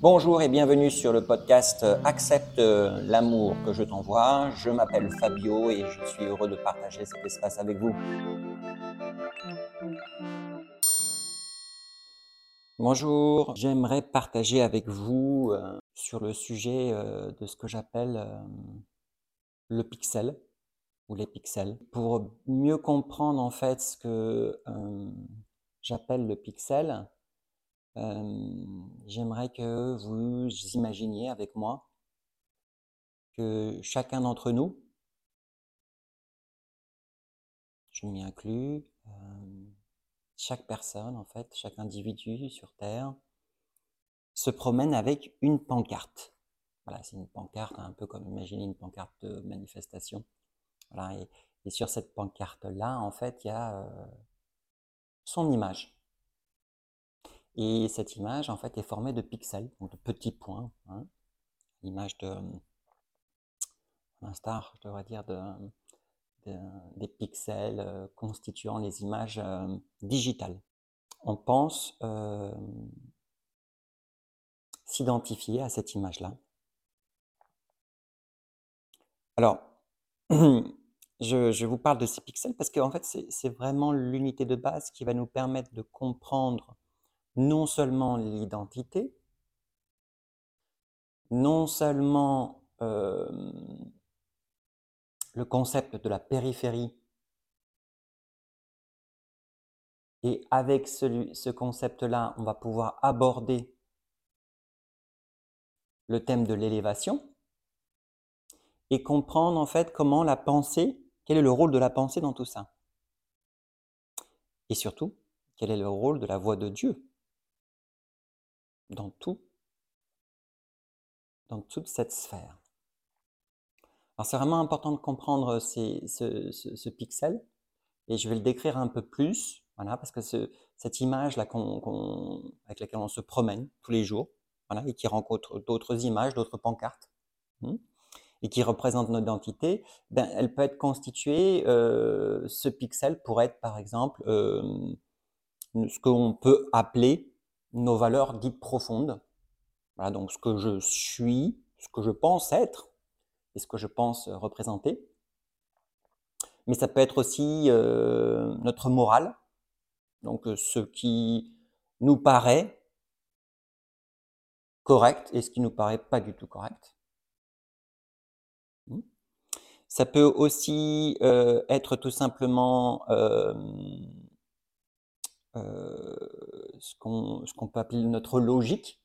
Bonjour et bienvenue sur le podcast Accepte l'amour que je t'envoie. Je m'appelle Fabio et je suis heureux de partager cet espace avec vous. Bonjour, j'aimerais partager avec vous euh, sur le sujet euh, de ce que j'appelle euh, le pixel ou les pixels. Pour mieux comprendre en fait ce que j'appelle le pixel, j'aimerais que vous imaginiez avec moi que chacun d'entre nous, je m'y inclus, chaque personne, en fait, chaque individu sur Terre, se promène avec une pancarte. Voilà, c'est une pancarte, un peu comme imaginer une pancarte de manifestation. Et, sur cette pancarte-là, en fait, il y a son image. Et cette image, en fait, est formée de pixels, de petits points. Hein. L'image de, un star, je devrais dire, de, des pixels euh, constituant les images euh, digitales. On pense euh, s'identifier à cette image-là. Alors, je, vous parle de ces pixels parce qu'en fait, c'est vraiment l'unité de base qui va nous permettre de comprendre non seulement l'identité, non seulement euh, le concept de la périphérie, et avec ce concept-là, on va pouvoir aborder le thème de l'élévation et comprendre en fait comment la pensée, quel est le rôle de la pensée dans tout ça. Et surtout, quel est le rôle de la voix de Dieu dans tout, dans toute cette sphère. Alors c'est vraiment important de comprendre ce, pixel et je vais le décrire un peu plus, voilà, parce que cette image-là avec laquelle on se promène tous les jours, voilà, et qui rencontre d'autres images, d'autres pancartes, hmm, et qui représente notre identité, ben, elle peut être constituée, euh, ce pixel pourrait être par exemple euh, ce qu'on peut appeler nos valeurs dites profondes. Voilà, donc ce que je suis, ce que je pense être et ce que je pense représenter. Mais ça peut être aussi euh, notre morale, donc euh, ce qui nous paraît correct et ce qui nous paraît pas du tout correct. Hmm. Ça peut aussi euh, être tout simplement ce qu'on peut appeler notre logique,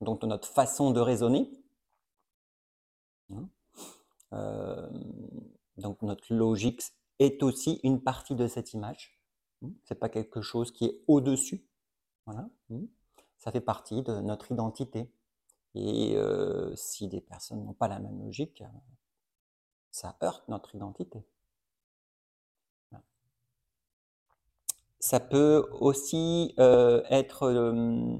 donc notre façon de raisonner. Hein. Euh, donc notre logique est aussi une partie de cette image. Hein. C'est pas quelque chose qui est au-dessus. Voilà. Hein. Ça fait partie de notre identité. Et euh, si des personnes n'ont pas la même logique, ça heurte notre identité. Ça peut aussi euh, être euh,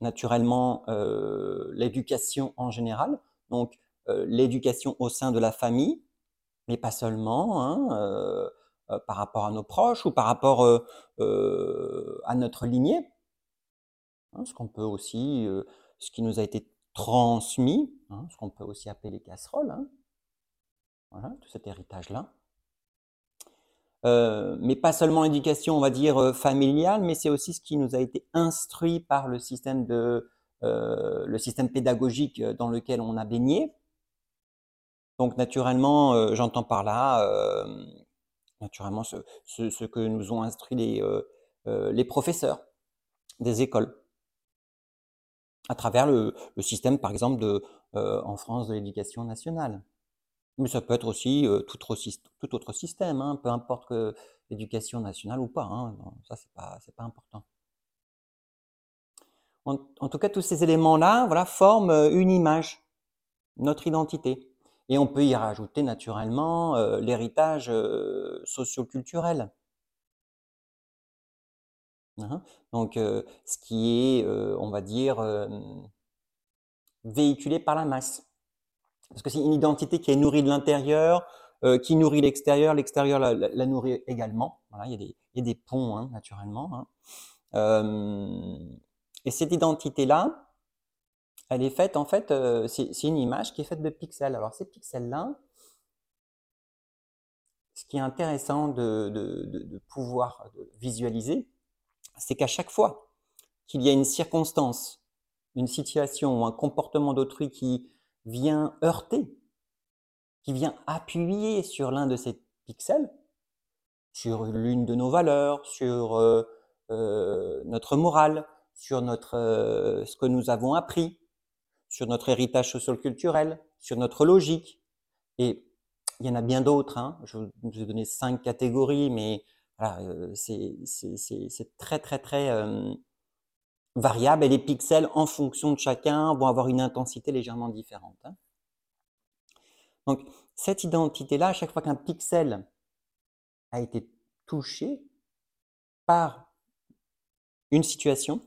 naturellement euh, l'éducation en général, donc l'éducation au sein de la famille, mais pas seulement, hein, par rapport à nos proches ou par rapport à notre lignée. Hein, ce qu'on peut aussi, ce qui nous a été transmis, hein, ce qu'on peut aussi appeler les casseroles. Tout cet héritage-là. Euh, mais pas seulement l'éducation, on va dire, euh, familiale, mais c'est aussi ce qui nous a été instruit par le système, de, euh, le système pédagogique dans lequel on a baigné. Donc naturellement, j'entends par là, naturellement, ce, que nous ont instruit les, professeurs des écoles à travers le, système, par exemple, en France de l'éducation nationale. Mais ça peut être aussi tout, autre, système, hein, peu importe que l'éducation nationale ou pas. Hein, ça, c'est pas, pas important. En, tout cas, tous ces éléments-là voilà, forment une image, notre identité. Et on peut y rajouter naturellement l'héritage socioculturel. Hein? Donc, ce qui est, on va dire, véhiculé par la masse. Parce que c'est une identité qui est nourrie de l'intérieur, euh, qui nourrit l'extérieur, l'extérieur la, nourrit également. Voilà, il, y a des, ponts, hein, naturellement. Hein. et cette identité-là, elle est faite, en fait, c'est une image qui est faite de pixels. Alors ces pixels-là, ce qui est intéressant de pouvoir visualiser, c'est qu'à chaque fois qu'il y a une circonstance, une situation ou un comportement d'autrui qui vient heurter, qui vient appuyer sur l'un de ces pixels, sur l'une de nos valeurs, sur euh, euh, notre morale, sur notre, euh, ce que nous avons appris, sur notre héritage social-culturel, sur notre logique. Et il y en a bien d'autres. Hein. Je vous ai donné cinq catégories, mais voilà, c'est très, très, très variable. Et les pixels, en fonction de chacun, vont avoir une intensité légèrement différente. Hein. Donc, cette identité-là, à chaque fois qu'un pixel a été touché par une situation,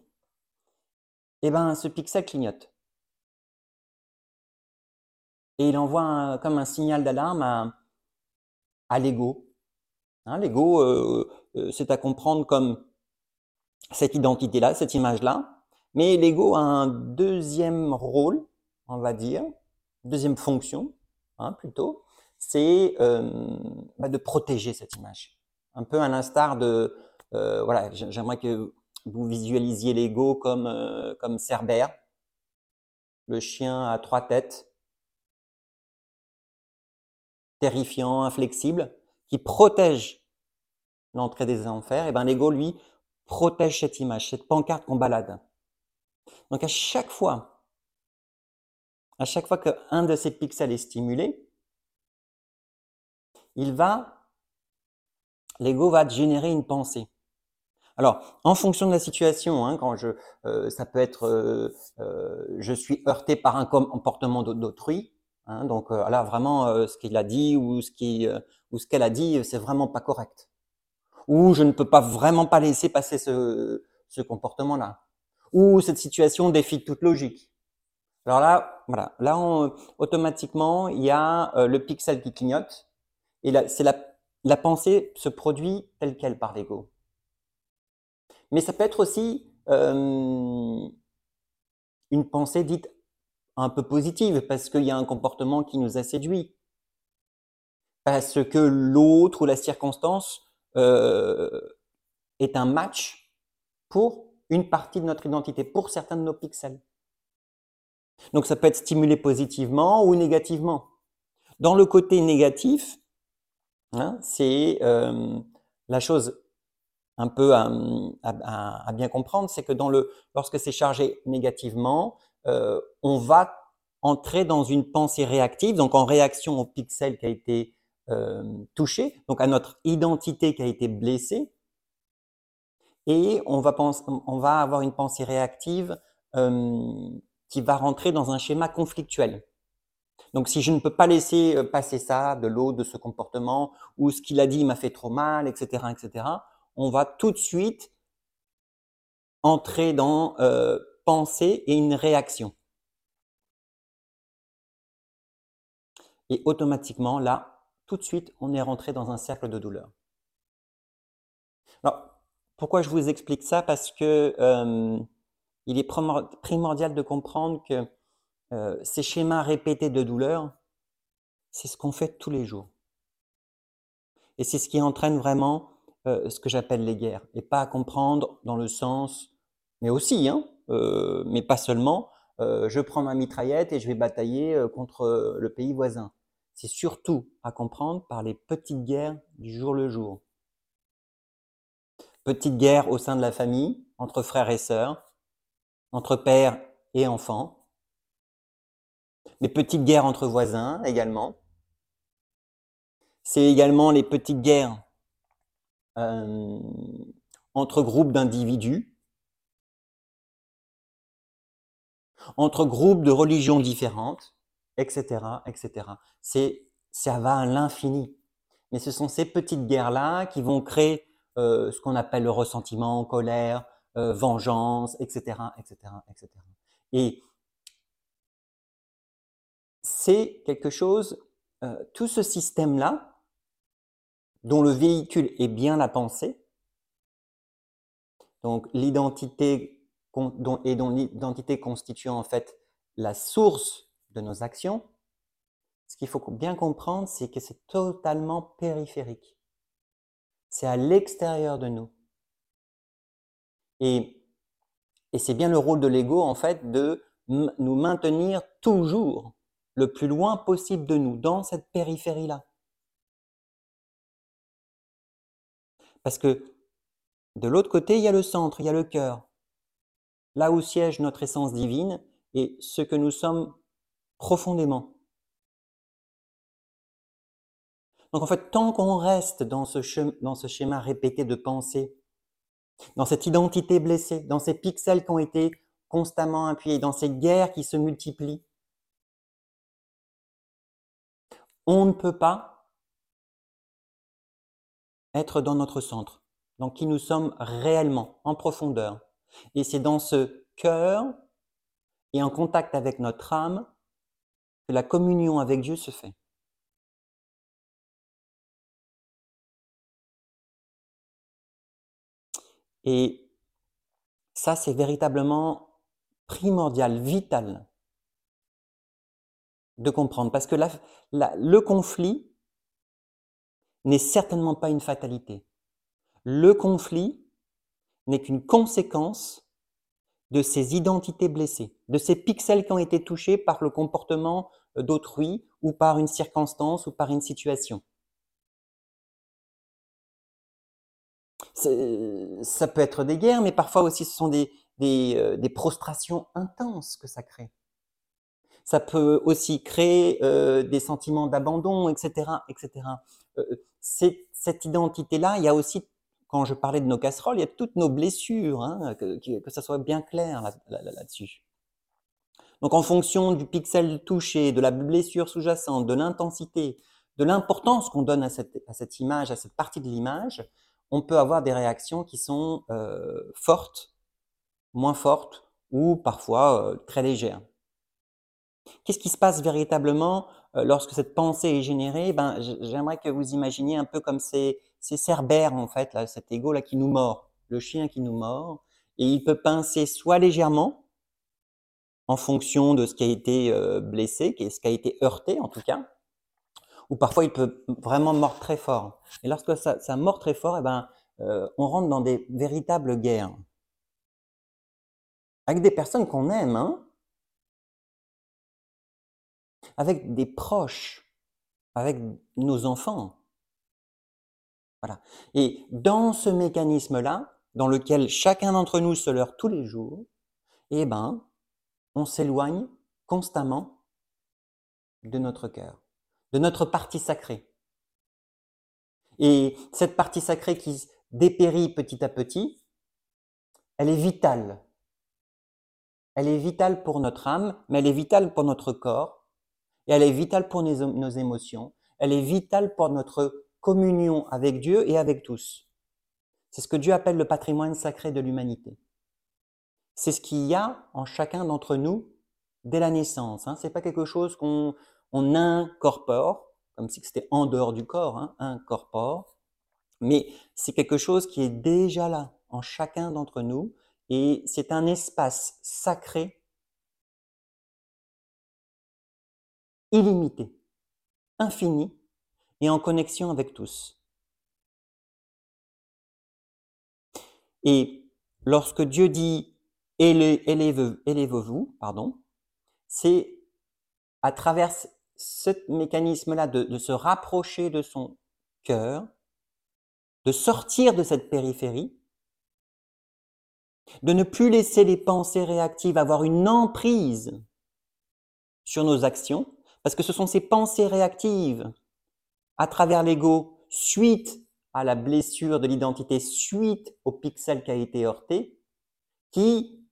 eh ben, ce pixel clignote. Et il envoie comme un signal d'alarme à, l'ego. Hein, l'ego, euh, euh, c'est à comprendre comme cette identité-là, cette image-là. Mais l'ego a un deuxième rôle, on va dire, deuxième fonction, hein, plutôt, c'est euh, bah, de protéger cette image. Un peu à l'instar de, euh, voilà, j'aimerais que vous visualisiez l'ego comme, euh, comme Cerbère, le chien à trois têtes, terrifiant, inflexible, qui protège l'entrée des enfers. Et ben l'ego, lui, protège cette image, cette pancarte qu'on balade. Donc à chaque fois, à chaque fois qu'un de ces pixels est stimulé, il va, l'ego va générer une pensée. Alors, en fonction de la situation, hein, quand je, euh, ça peut être, euh, euh, je suis heurté par un comportement d'autrui, hein, donc là vraiment, ce qu'il a dit ou ce qu'elle a dit, c'est vraiment pas correct. Ou je ne peux pas vraiment pas laisser passer ce, ce comportement-là. Ou cette situation défie toute logique. Alors là, voilà, là automatiquement, il y a le pixel qui clignote et c'est la, la pensée se produit telle qu'elle par l'ego. Mais ça peut être aussi euh, une pensée dite un peu positive parce qu'il y a un comportement qui nous a séduit, parce que l'autre ou la circonstance euh, est un match pour une partie de notre identité, pour certains de nos pixels. Donc ça peut être stimulé positivement ou négativement. Dans le côté négatif, Hein, c'est euh, la chose un peu à, bien comprendre, c'est que lorsque c'est chargé négativement, euh, on va entrer dans une pensée réactive, donc en réaction au pixel qui a été euh, touché, donc à notre identité qui a été blessée, et on va, on va avoir une pensée réactive qui va rentrer dans un schéma conflictuel. Donc si je ne peux pas laisser euh, passer ça de l'eau, de ce comportement, ou ce qu'il a dit m'a fait trop mal, etc., etc., on va tout de suite entrer dans euh, pensée et une réaction. Et automatiquement, là, tout de suite, on est rentré dans un cercle de douleur. Alors, pourquoi je vous explique ça? Parce que euh, il est primordial de comprendre que euh, ces schémas répétés de douleur, c'est ce qu'on fait tous les jours. Et c'est ce qui entraîne vraiment euh, ce que j'appelle les guerres. Et pas à comprendre dans le sens, mais aussi, hein, mais pas seulement, je prends ma mitraillette et je vais batailler contre le pays voisin. C'est surtout à comprendre par les petites guerres du jour le jour. Petites guerres au sein de la famille, entre frères et sœurs, entre pères et enfants, les petites guerres entre voisins également. C'est également les petites guerres euh, entre groupes d'individus, entre groupes de religions différentes, etc., etc. C'est, ça va à l'infini. Mais ce sont ces petites guerres-là qui vont créer euh, ce qu'on appelle le ressentiment, colère, euh, vengeance, etc., etc., etc. Et c'est quelque chose, euh, tout ce système-là, dont le véhicule est bien la pensée, donc l'identité et dont l'identité constitue en fait la source de nos actions, ce qu'il faut bien comprendre, c'est que c'est totalement périphérique. C'est à l'extérieur de nous. Et, et c'est bien le rôle de l'ego, en fait, de nous maintenir toujours le plus loin possible de nous, dans cette périphérie-là. Parce que de l'autre côté, il y a le centre, il y a le cœur, là où siège notre essence divine et ce que nous sommes profondément. Donc en fait, tant qu'on reste dans ce, schéma répété de pensée, dans cette identité blessée, dans ces pixels qui ont été constamment appuyés, dans ces guerres qui se multiplient, on ne peut pas être dans notre centre, dans qui nous sommes réellement, en profondeur. Et c'est dans ce cœur et en contact avec notre âme la communion avec Dieu se fait. Et ça, c'est véritablement primordial, vital de comprendre, parce que le conflit n'est certainement pas une fatalité. Le conflit n'est qu'une conséquence de ces identités blessées, de ces pixels qui ont été touchés par le comportement d'autrui ou par une circonstance ou par une situation. Ça peut être des guerres, mais parfois aussi ce sont des, des, euh, prostrations intenses que ça crée. Ça peut aussi créer euh, des sentiments d'abandon, etc., etc. Euh, cette identité-là, il y a aussi quand je parlais de nos casseroles, il y a toutes nos blessures, hein, que, que, ça soit bien clair là-dessus. Donc en fonction du pixel touché, de la blessure sous-jacente, de l'intensité, de l'importance qu'on donne à cette, image, à cette partie de l'image, on peut avoir des réactions qui sont euh, fortes, moins fortes ou parfois euh, très légères. Qu'est-ce qui se passe véritablement euh, lorsque cette pensée est générée? Ben, J'aimerais que vous imaginiez un peu comme ces, ces cerbères, en fait, là, cet ego-là qui nous mord, le chien qui nous mord, et il peut pincer soit légèrement, en fonction de ce qui a été euh, blessé, ce qui a été heurté en tout cas, ou parfois il peut vraiment mordre très fort. Et lorsque ça, ça mord très fort, eh ben, euh, on rentre dans des véritables guerres. Avec des personnes qu'on aime, hein, avec des proches, avec nos enfants. Et dans ce mécanisme-là, dans lequel chacun d'entre nous se leurre tous les jours, eh ben, on s'éloigne constamment de notre cœur, de notre partie sacrée. Et cette partie sacrée qui dépérit petit à petit, elle est vitale. Elle est vitale pour notre âme, mais elle est vitale pour notre corps, et elle est vitale pour nos, émotions, elle est vitale pour notre communion avec Dieu et avec tous. C'est ce que Dieu appelle le patrimoine sacré de l'humanité. C'est ce qu'il y a en chacun d'entre nous dès la naissance. Hein. Ce n'est pas quelque chose qu'on incorpore, comme si c'était en dehors du corps, hein, incorpore, mais c'est quelque chose qui est déjà là en chacun d'entre nous et c'est un espace sacré illimité, infini et en connexion avec tous. Et lorsque Dieu dit élevez-vous, pardon, c'est à travers ce mécanisme-là de, de se rapprocher de son cœur, de sortir de cette périphérie, de ne plus laisser les pensées réactives avoir une emprise sur nos actions, parce que ce sont ces pensées réactives à travers l'ego suite à la blessure de l'identité, suite au pixel qui a été heurté, qui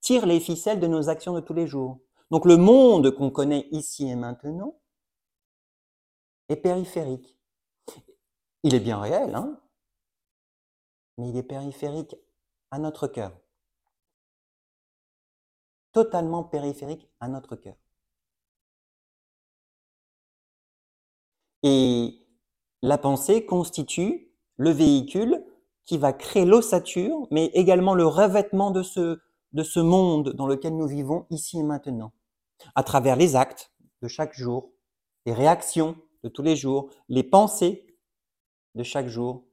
tirent les ficelles de nos actions de tous les jours. Donc le monde qu'on connaît ici et maintenant est périphérique. Il est bien réel, hein mais il est périphérique à notre cœur. Totalement périphérique à notre cœur. Et la pensée constitue le véhicule qui va créer l'ossature, mais également le revêtement de ce, de ce monde dans lequel nous vivons ici et maintenant, à travers les actes de chaque jour, les réactions de tous les jours, les pensées de chaque jour,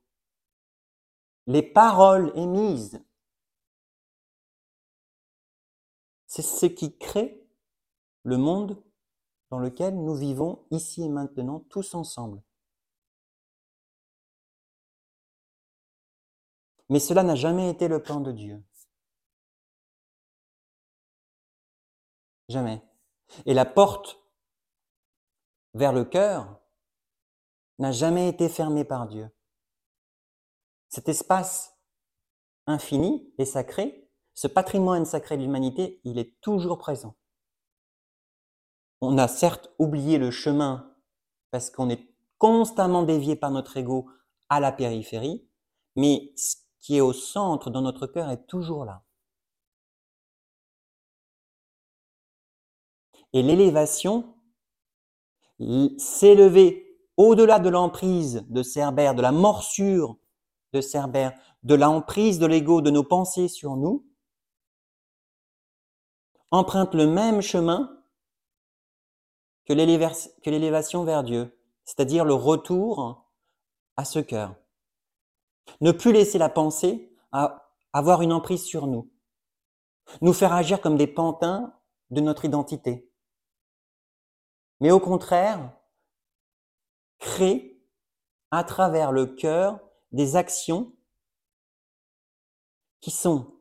les paroles émises. C'est ce qui crée le monde dans lequel nous vivons ici et maintenant tous ensemble. Mais cela n'a jamais été le plan de Dieu. Jamais. Et la porte vers le cœur n'a jamais été fermée par Dieu. Cet espace infini et sacré, ce patrimoine sacré de l'humanité, il est toujours présent. On a certes oublié le chemin parce qu'on est constamment dévié par notre ego à la périphérie, mais ce qui est au centre dans notre cœur est toujours là. Et l'élévation, s'élever au-delà de l'emprise de Cerbère, de la morsure de Cerbère, de l'emprise de l'ego, de nos pensées sur nous, emprunte le même chemin que l'élévation vers Dieu, c'est-à-dire le retour à ce cœur. Ne plus laisser la pensée avoir une emprise sur nous, nous faire agir comme des pantins de notre identité, mais au contraire, créer à travers le cœur des actions qui sont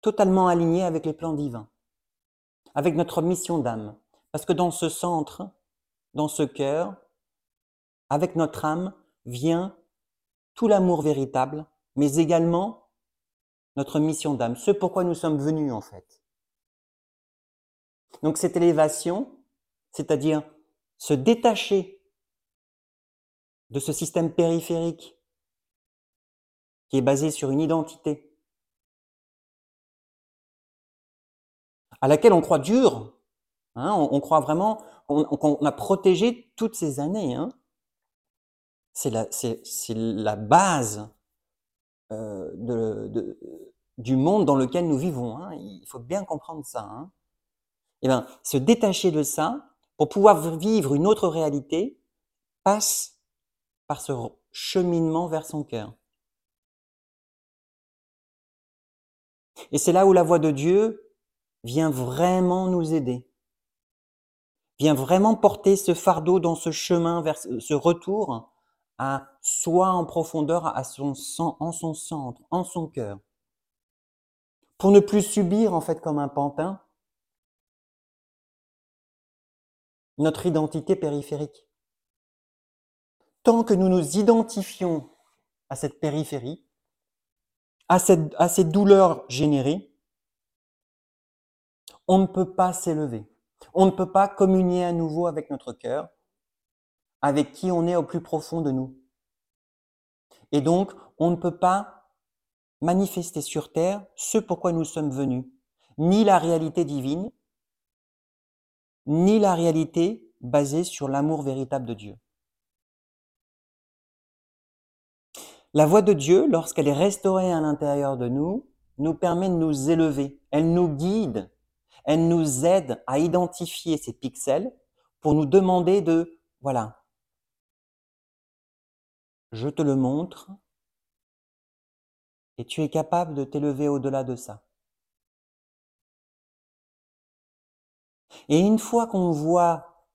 totalement alignées avec les plans divins, avec notre mission d'âme. Parce que dans ce centre, dans ce cœur, avec notre âme, vient tout l'amour véritable, mais également notre mission d'âme, ce pourquoi nous sommes venus en fait. Donc cette élévation, c'est-à-dire se détacher de ce système périphérique qui est basé sur une identité à laquelle on croit dur, hein, on, croit vraiment, on, a protégé toutes ces années. Hein. C'est la, base euh, du monde dans lequel nous vivons. Hein. Il faut bien comprendre ça. Eh ben, se détacher de ça, pour pouvoir vivre une autre réalité, passe par ce cheminement vers son cœur. Et c'est là où la voix de Dieu vient vraiment nous aider, vient vraiment porter ce fardeau dans ce chemin vers ce retour à soi en profondeur, à son en son centre, en son cœur, pour ne plus subir en fait comme un pantin notre identité périphérique. Tant que nous nous identifions à cette périphérie, à, cette, à ces douleurs générées, on ne peut pas s'élever. On ne peut pas communier à nouveau avec notre cœur, avec qui on est au plus profond de nous. Et donc, on ne peut pas manifester sur terre ce pourquoi nous sommes venus, ni la réalité divine, ni la réalité basée sur l'amour véritable de Dieu. La voix de Dieu, lorsqu'elle est restaurée à l'intérieur de nous, nous permet de nous élever. Elle nous guide. Elle nous aide à identifier ces pixels pour nous demander de, voilà, je te le montre et tu es capable de t'élever au-delà de ça. Et une fois qu'on voit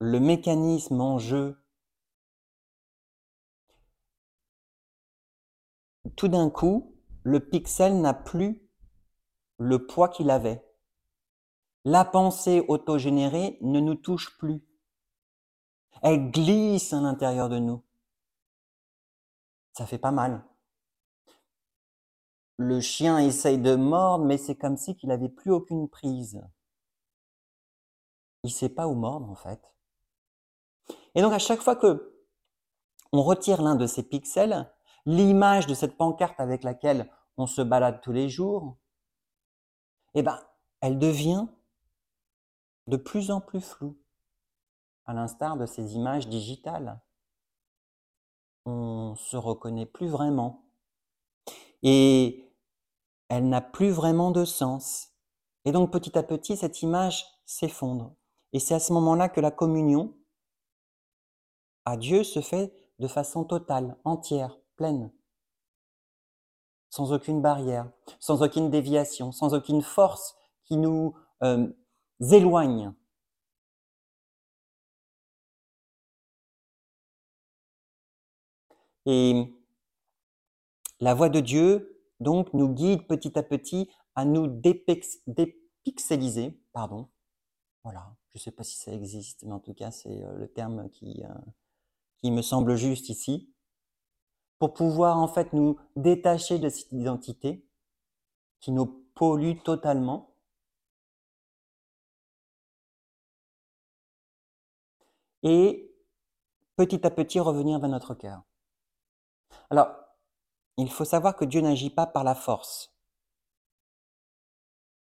le mécanisme en jeu, tout d'un coup, le pixel n'a plus le poids qu'il avait. La pensée autogénérée ne nous touche plus. Elle glisse à l'intérieur de nous. Ça fait pas mal le chien essaye de mordre, mais c'est comme si qu'il n'avait plus aucune prise. Il sait pas où mordre en fait. Et donc à chaque fois que on retire l'un de ces pixels, l'image de cette pancarte avec laquelle on se balade tous les jours, eh ben, elle devient de plus en plus floue, à l'instar de ces images digitales. on se reconnaît plus vraiment. Et elle n'a plus vraiment de sens. Et donc petit à petit, cette image s'effondre. Et c'est à ce moment-là que la communion à Dieu se fait de façon totale, entière, pleine, sans aucune barrière, sans aucune déviation, sans aucune force qui nous euh, éloigne. Et la voix de Dieu, donc, nous guide petit à petit à nous dépixeliser, pardon. Voilà, je ne sais pas si ça existe, mais en tout cas, c'est euh, le terme qui, euh, qui me semble juste ici, pour pouvoir en fait nous détacher de cette identité qui nous pollue totalement. Et petit à petit revenir vers notre cœur. Alors, il faut savoir que Dieu n'agit pas par la force.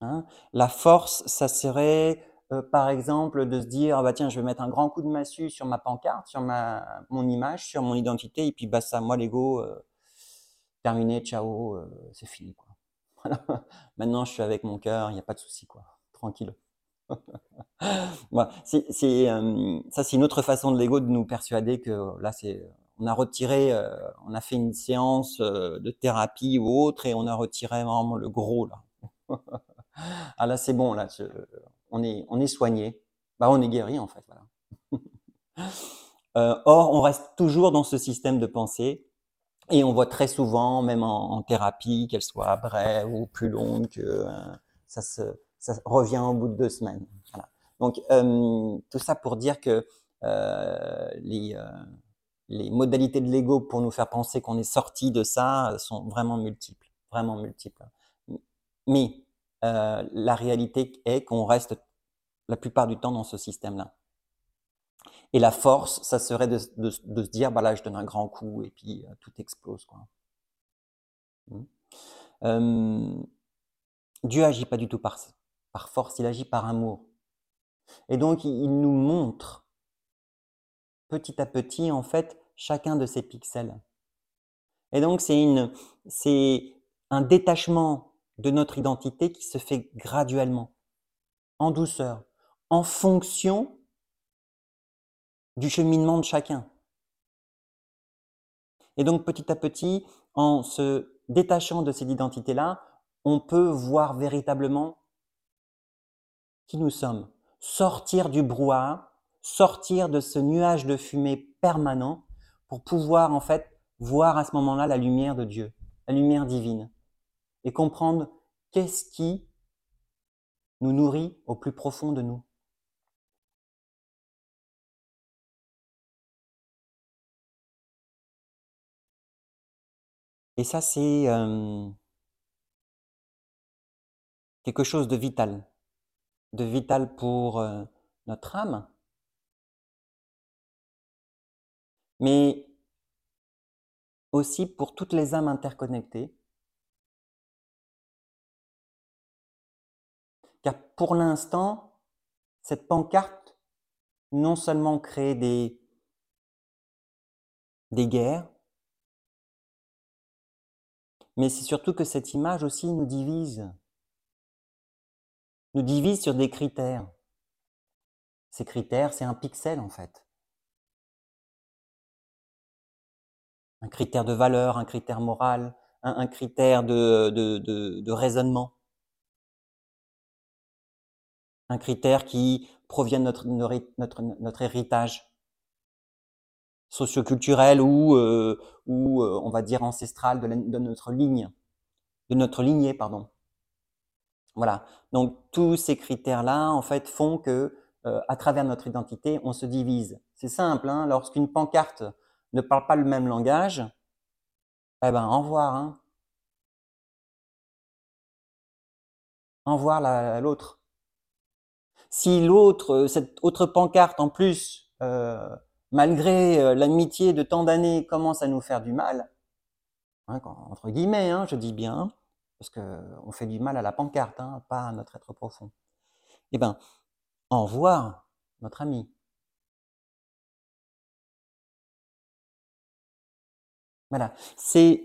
Hein? la force, ça serait euh, par exemple de se dire ah bah tiens je vais mettre un grand coup de massue sur ma pancarte, sur ma mon image, sur mon identité et puis bah ça moi l'ego euh, terminé, ciao, euh, c'est fini. Voilà. Maintenant je suis avec mon cœur, il n'y a pas de souci quoi, tranquille. c'est, c'est, ça c'est une autre façon de l'ego de nous persuader que là c'est on a retiré, on a fait une séance de thérapie ou autre et on a retiré vraiment le gros là. ah c'est bon là, on est, on est soigné, bah, on est guéri en fait. Euh, or, on reste toujours dans ce système de pensée et on voit très souvent, même en, thérapie, qu'elle soit brève ou plus longue, que euh, ça, se, ça revient au bout de deux semaines. Donc, euh, tout ça pour dire que les, les modalités de l'ego pour nous faire penser qu'on est sorti de ça sont vraiment multiples, vraiment multiples. Mais euh, la réalité est qu'on reste la plupart du temps dans ce système-là. Et la force, ça serait de, se dire, bah là, je donne un grand coup et puis euh, tout explose. Quoi. Euh, Dieu agit pas du tout par, par force, il agit par amour. Et donc, il nous montre petit à petit, en fait, chacun de ces pixels. Et donc, c'est une, c'est un détachement de notre identité qui se fait graduellement, en douceur, en fonction du cheminement de chacun. Et donc petit à petit, en se détachant de cette identité-là, on peut voir véritablement qui nous sommes, sortir du brouhaha, sortir de ce nuage de fumée permanent pour pouvoir en fait voir à ce moment-là la lumière de Dieu, la lumière divine et comprendre qu'est-ce qui nous nourrit au plus profond de nous. Et ça, c'est euh, quelque chose de vital, de vital pour euh, notre âme, mais aussi pour toutes les âmes interconnectées. Car pour l'instant, cette pancarte non seulement crée des, des guerres, mais c'est surtout que cette image aussi nous divise. Nous divise sur des critères. Ces critères, c'est un pixel en fait. Un critère de valeur, un critère moral, un, critère de, raisonnement un critère qui provient de notre héritage socioculturel ou, euh, ou euh, on va dire ancestral de, notre ligne, de notre lignée, pardon. Voilà. Donc tous ces critères-là, en fait, font que euh, à travers notre identité, on se divise. C'est simple. Hein, Lorsqu'une pancarte ne parle pas le même langage, eh ben, au revoir. Hein. Au revoir l'autre. Si l'autre, cette autre pancarte en plus, malgré euh, l'amitié de tant d'années, commence à nous faire du mal, hein, entre guillemets, hein, je dis bien, parce qu'on fait du mal à la pancarte, hein, pas à notre être profond. Eh bien, au revoir, notre ami. Voilà, c'est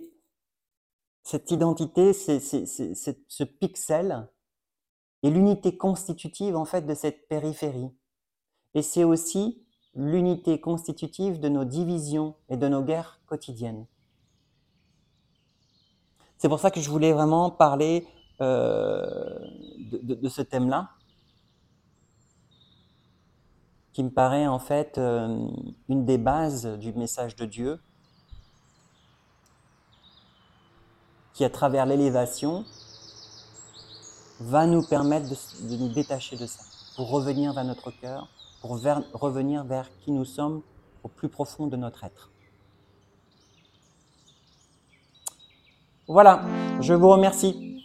cette identité, c'est ce pixel est l'unité constitutive en fait de cette périphérie. Et c'est aussi l'unité constitutive de nos divisions et de nos guerres quotidiennes. C'est pour ça que je voulais vraiment parler euh, de, ce thème-là, qui me paraît en fait euh, une des bases du message de Dieu, qui à travers l'élévation va nous permettre de, nous détacher de ça, pour revenir vers notre cœur, pour revenir vers qui nous sommes au plus profond de notre être. Voilà, je vous remercie.